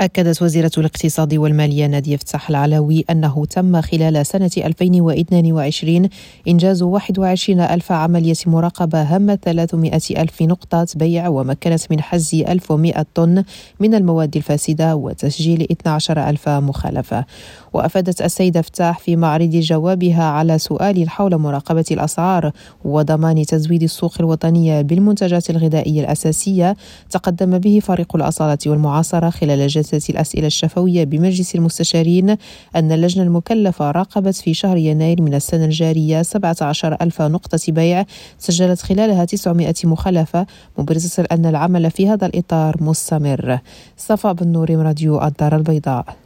أكدت وزيرة الاقتصاد والمالية نادية فتح العلوي أنه تم خلال سنة 2022 إنجاز 21 ألف عملية مراقبة هم 300 ألف نقطة بيع ومكنت من حز 1100 طن من المواد الفاسدة وتسجيل 12 ألف مخالفة. وأفادت السيدة فتاح في معرض جوابها على سؤال حول مراقبة الأسعار وضمان تزويد السوق الوطنية بالمنتجات الغذائية الأساسية تقدم به فريق الأصالة والمعاصرة خلال جلسة الأسئلة الشفوية بمجلس المستشارين أن اللجنة المكلفة راقبت في شهر يناير من السنة الجارية 17 ألف نقطة بيع سجلت خلالها 900 مخالفة مبرزة أن العمل في هذا الإطار مستمر. صفاء بن نور راديو الدار البيضاء.